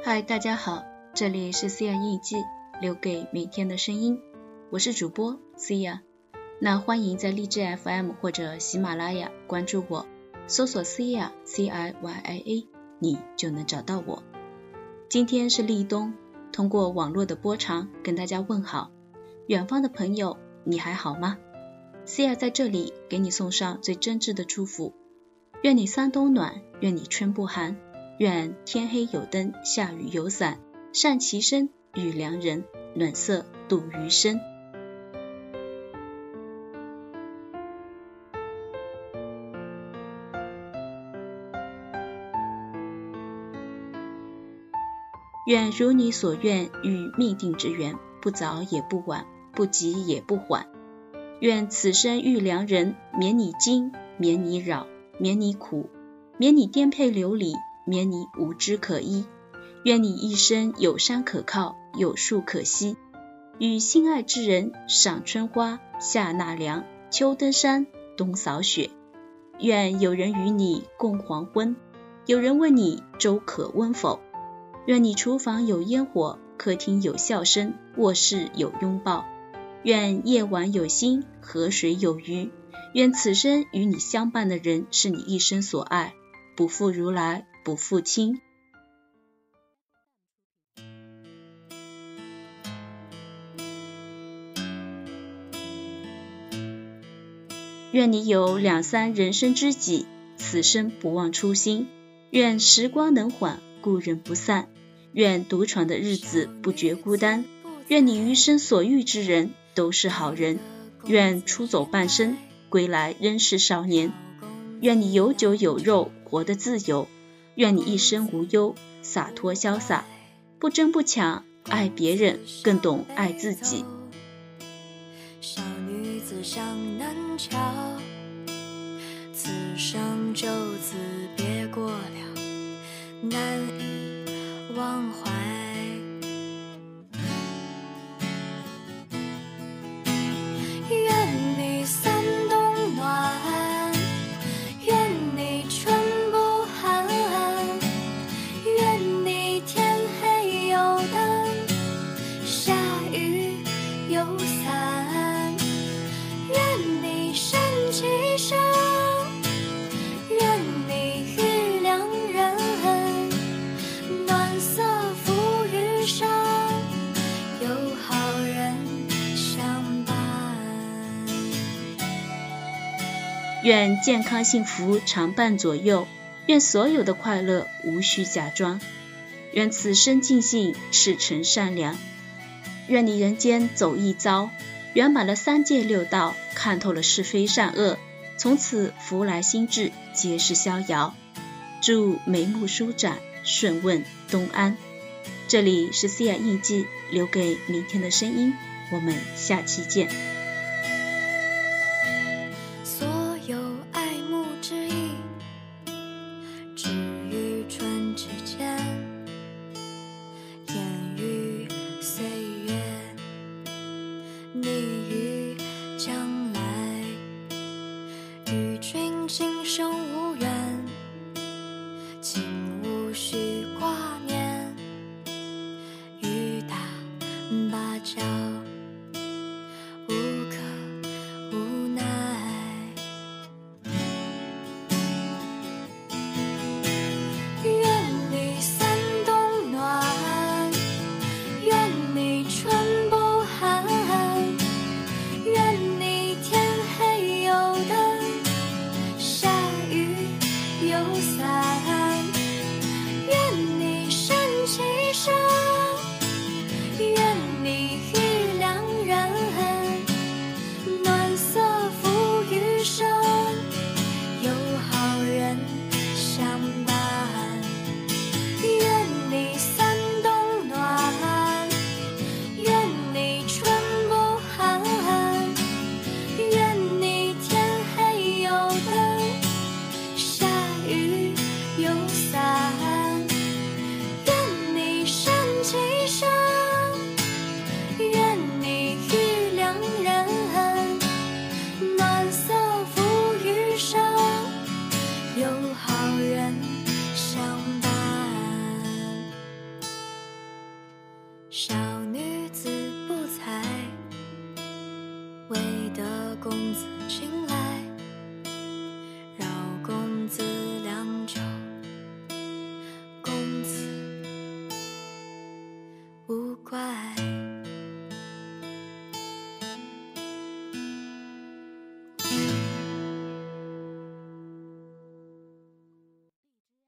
嗨，大家好，这里是 C 亚印记，留给每天的声音，我是主播 C 亚。那欢迎在荔枝 FM 或者喜马拉雅关注我，搜索 C 亚 C I Y I A，你就能找到我。今天是立冬，通过网络的波长跟大家问好，远方的朋友你还好吗？C 亚在这里给你送上最真挚的祝福，愿你三冬暖，愿你春不寒。愿天黑有灯，下雨有伞，善其身，遇良人，暖色度余生。愿如你所愿，遇命定之缘，不早也不晚，不急也不缓。愿此生遇良人，免你惊，免你扰，免你苦，免你颠沛流离。免你无枝可依，愿你一生有山可靠，有树可栖，与心爱之人赏春花，夏纳凉，秋登山，冬扫雪。愿有人与你共黄昏，有人问你粥可温否？愿你厨房有烟火，客厅有笑声，卧室有拥抱。愿夜晚有星，河水有鱼。愿此生与你相伴的人是你一生所爱，不负如来。不负亲，愿你有两三人生知己，此生不忘初心。愿时光能缓，故人不散。愿独闯的日子不觉孤单。愿你余生所遇之人都是好人。愿出走半生，归来仍是少年。愿你有酒有肉，活得自由。愿你一生无忧，洒脱潇洒，不争不抢，爱别人更懂爱自己。小女子向南桥，此生就此别过了，难以愿健康幸福常伴左右，愿所有的快乐无需假装，愿此生尽兴赤诚善良，愿你人间走一遭，圆满了三界六道，看透了是非善恶，从此福来心智皆是逍遥。祝眉目舒展，顺问东安。这里是 C 亚印记，留给明天的声音，我们下期见。